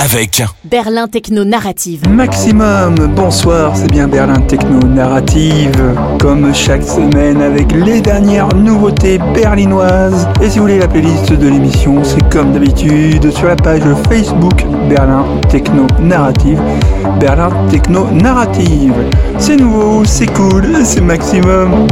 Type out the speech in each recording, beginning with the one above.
Avec Berlin Techno Narrative. Maximum, bonsoir, c'est bien Berlin Techno Narrative, comme chaque semaine avec les dernières nouveautés berlinoises. Et si vous voulez la playlist de l'émission, c'est comme d'habitude sur la page Facebook Berlin Techno Narrative. Berlin Techno Narrative. C'est nouveau, c'est cool, c'est Maximum.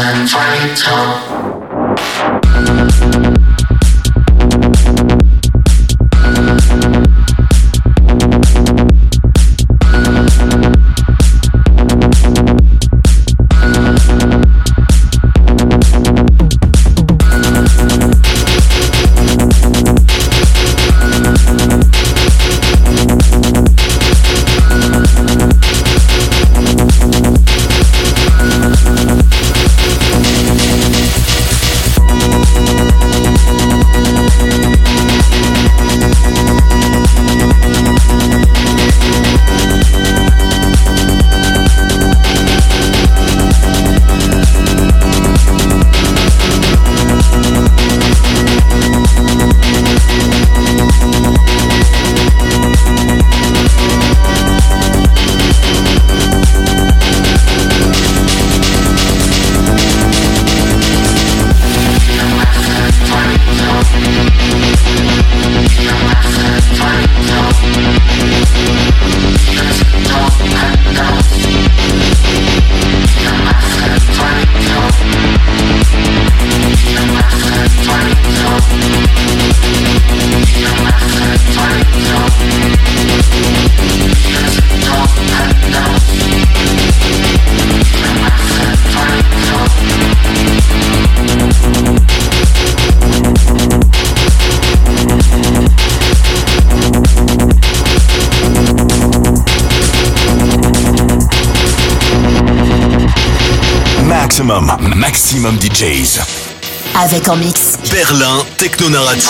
and fight on. Maximum DJs. Avec en mix. Berlin Techno Narrative.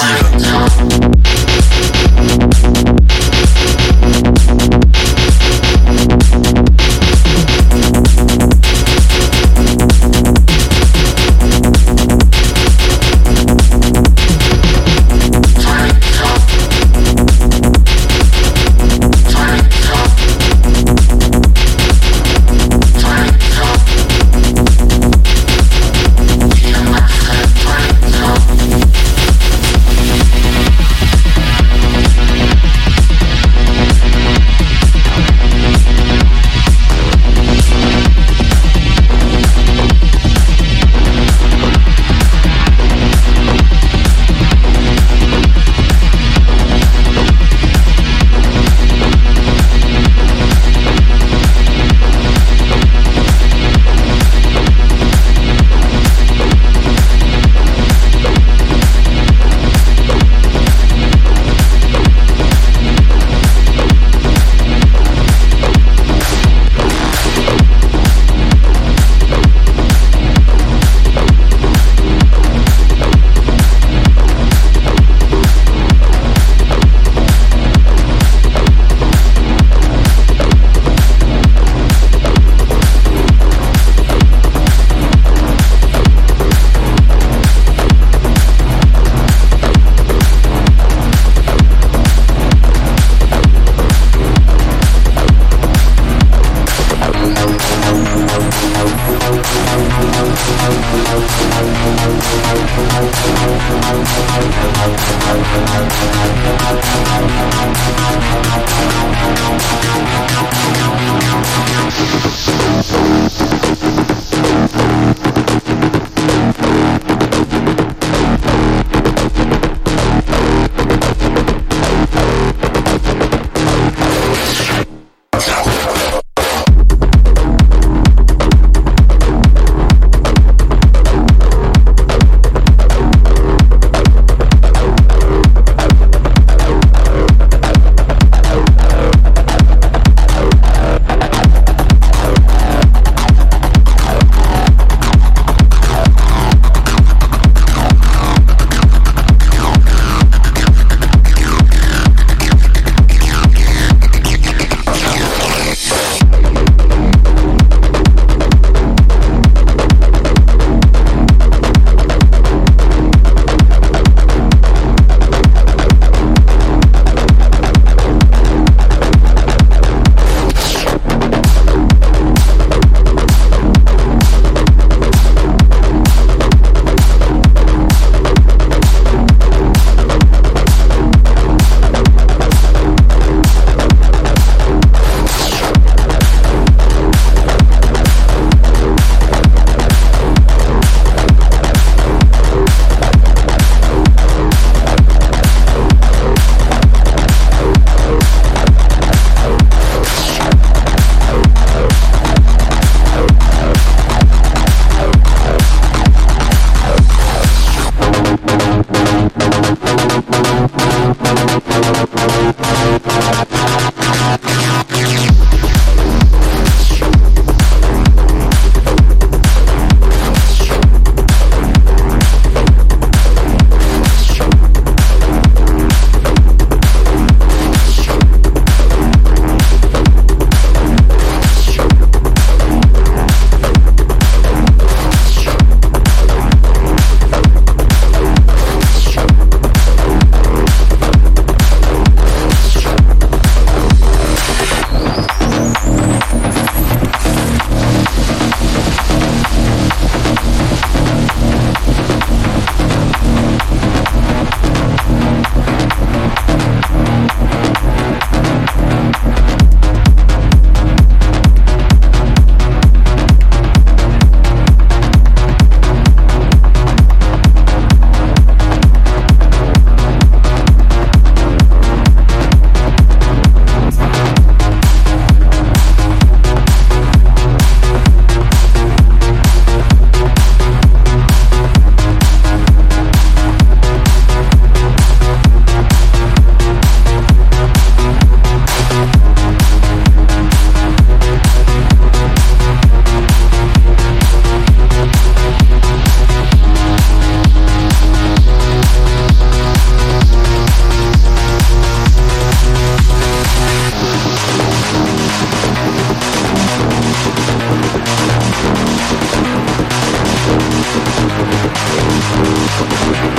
Thank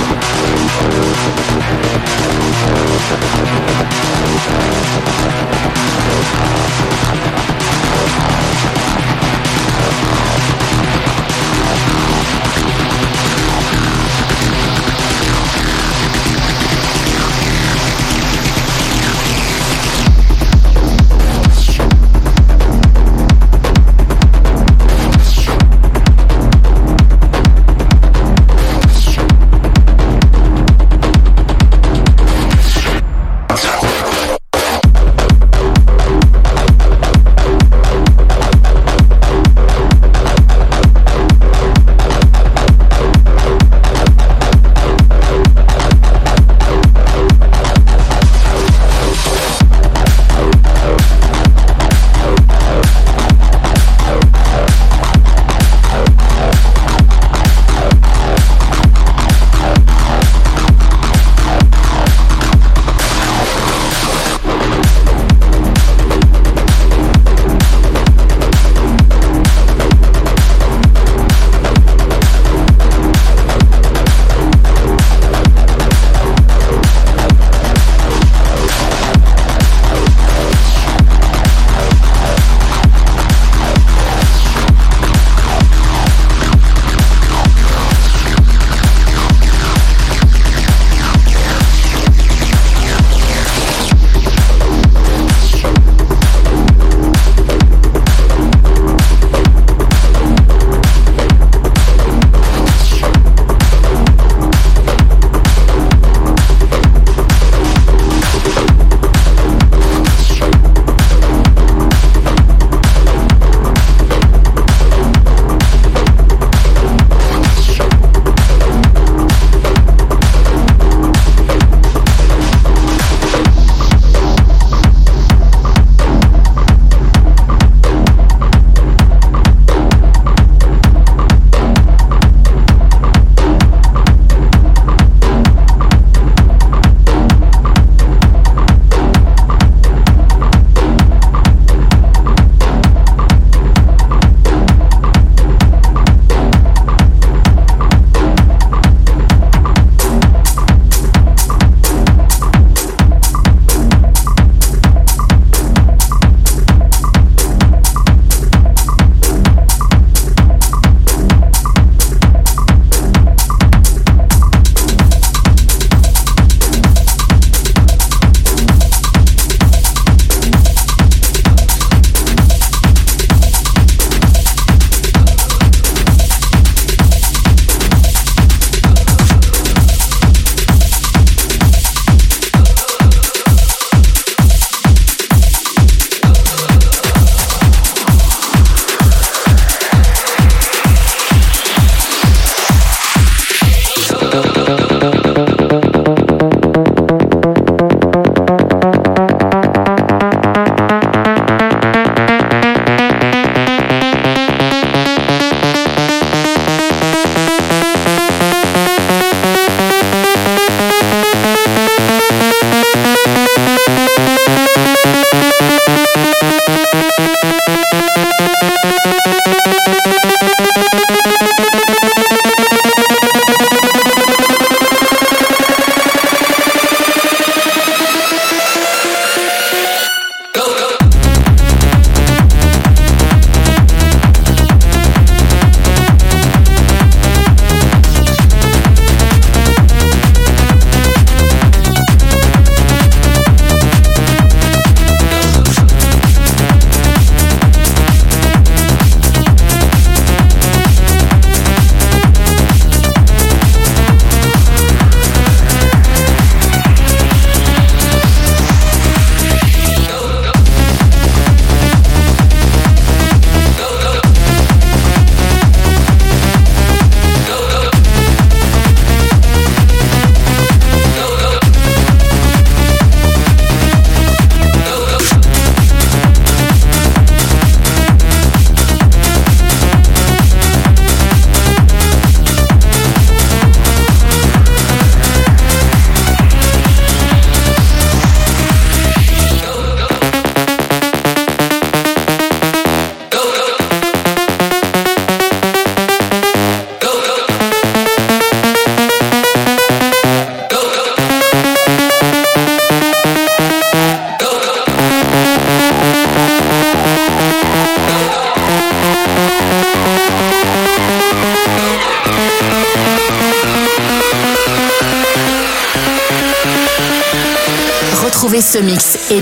you.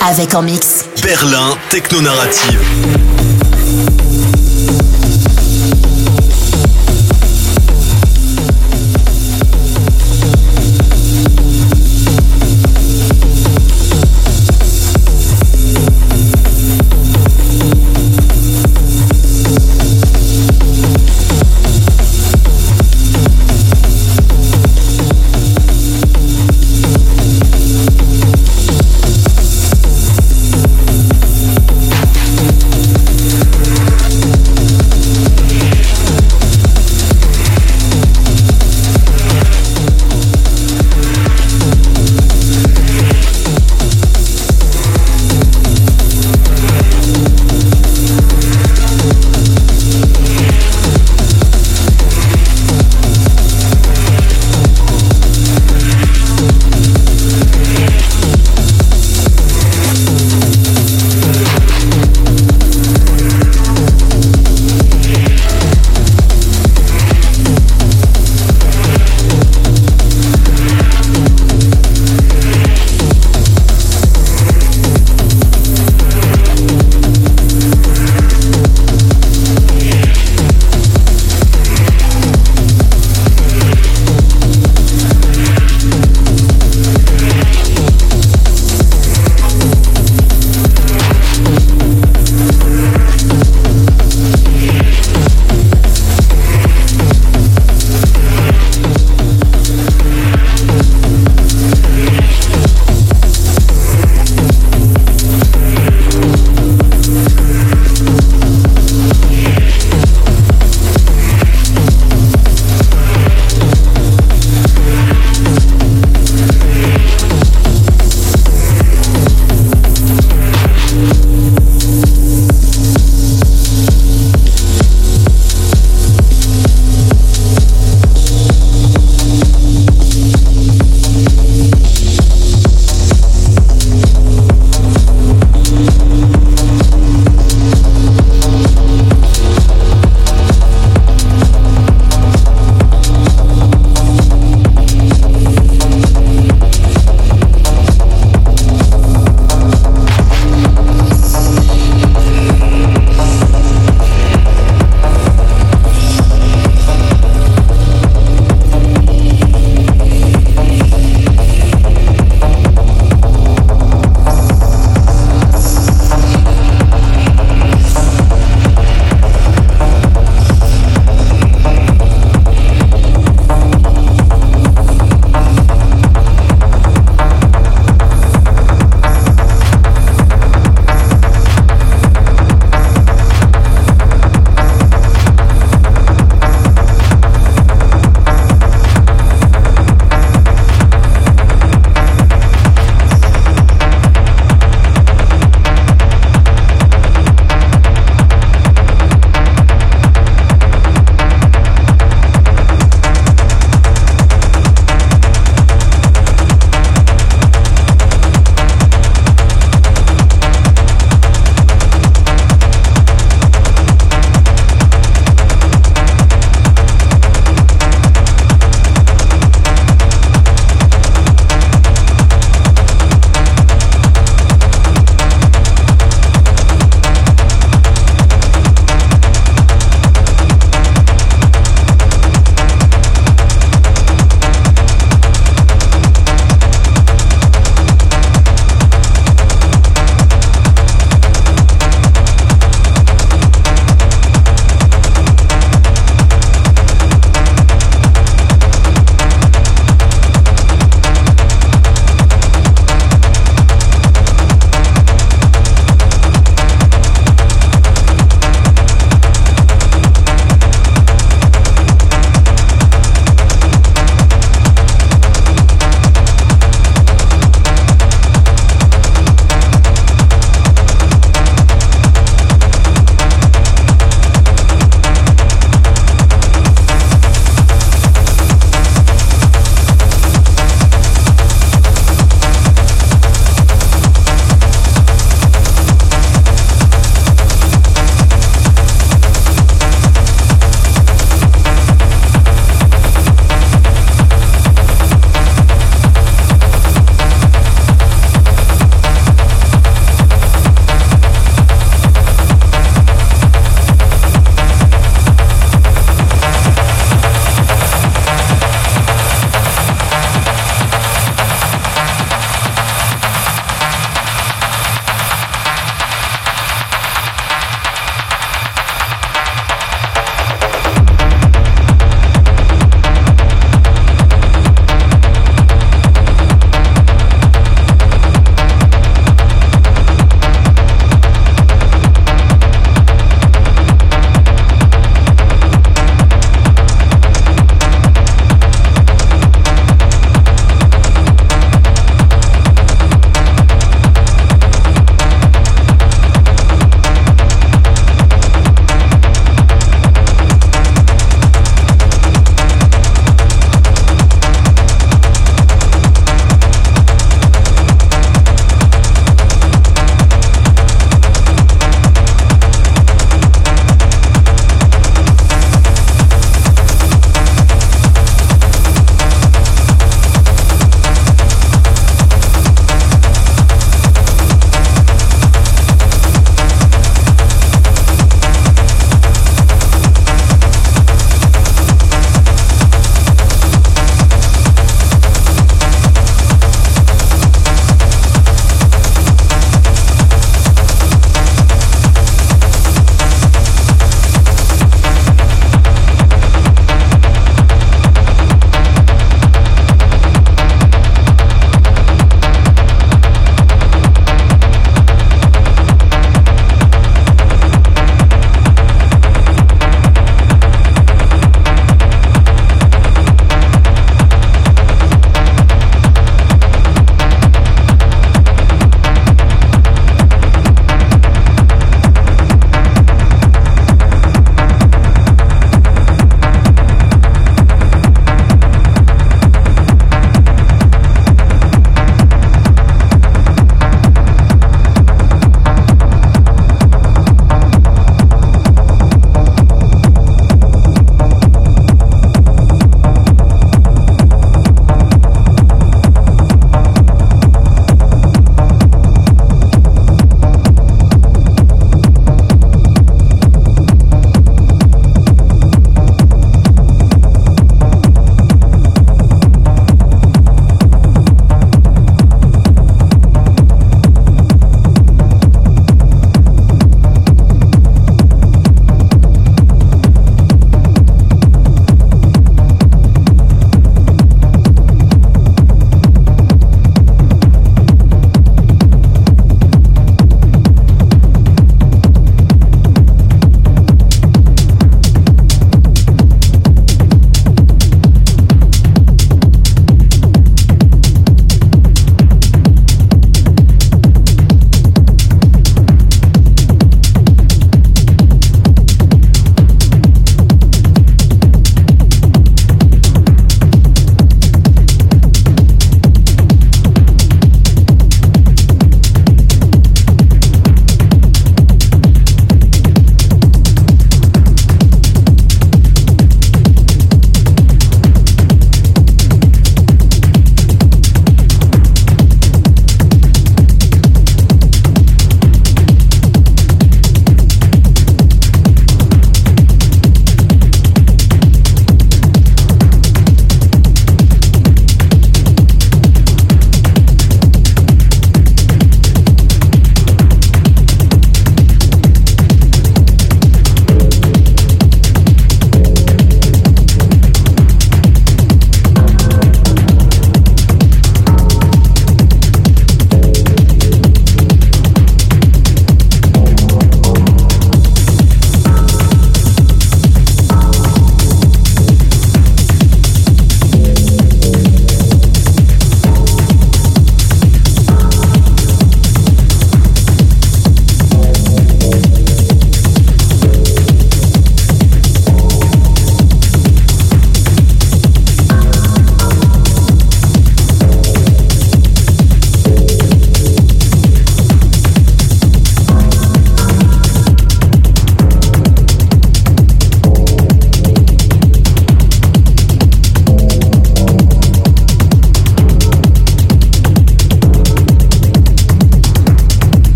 Avec en mix. Berlin Techno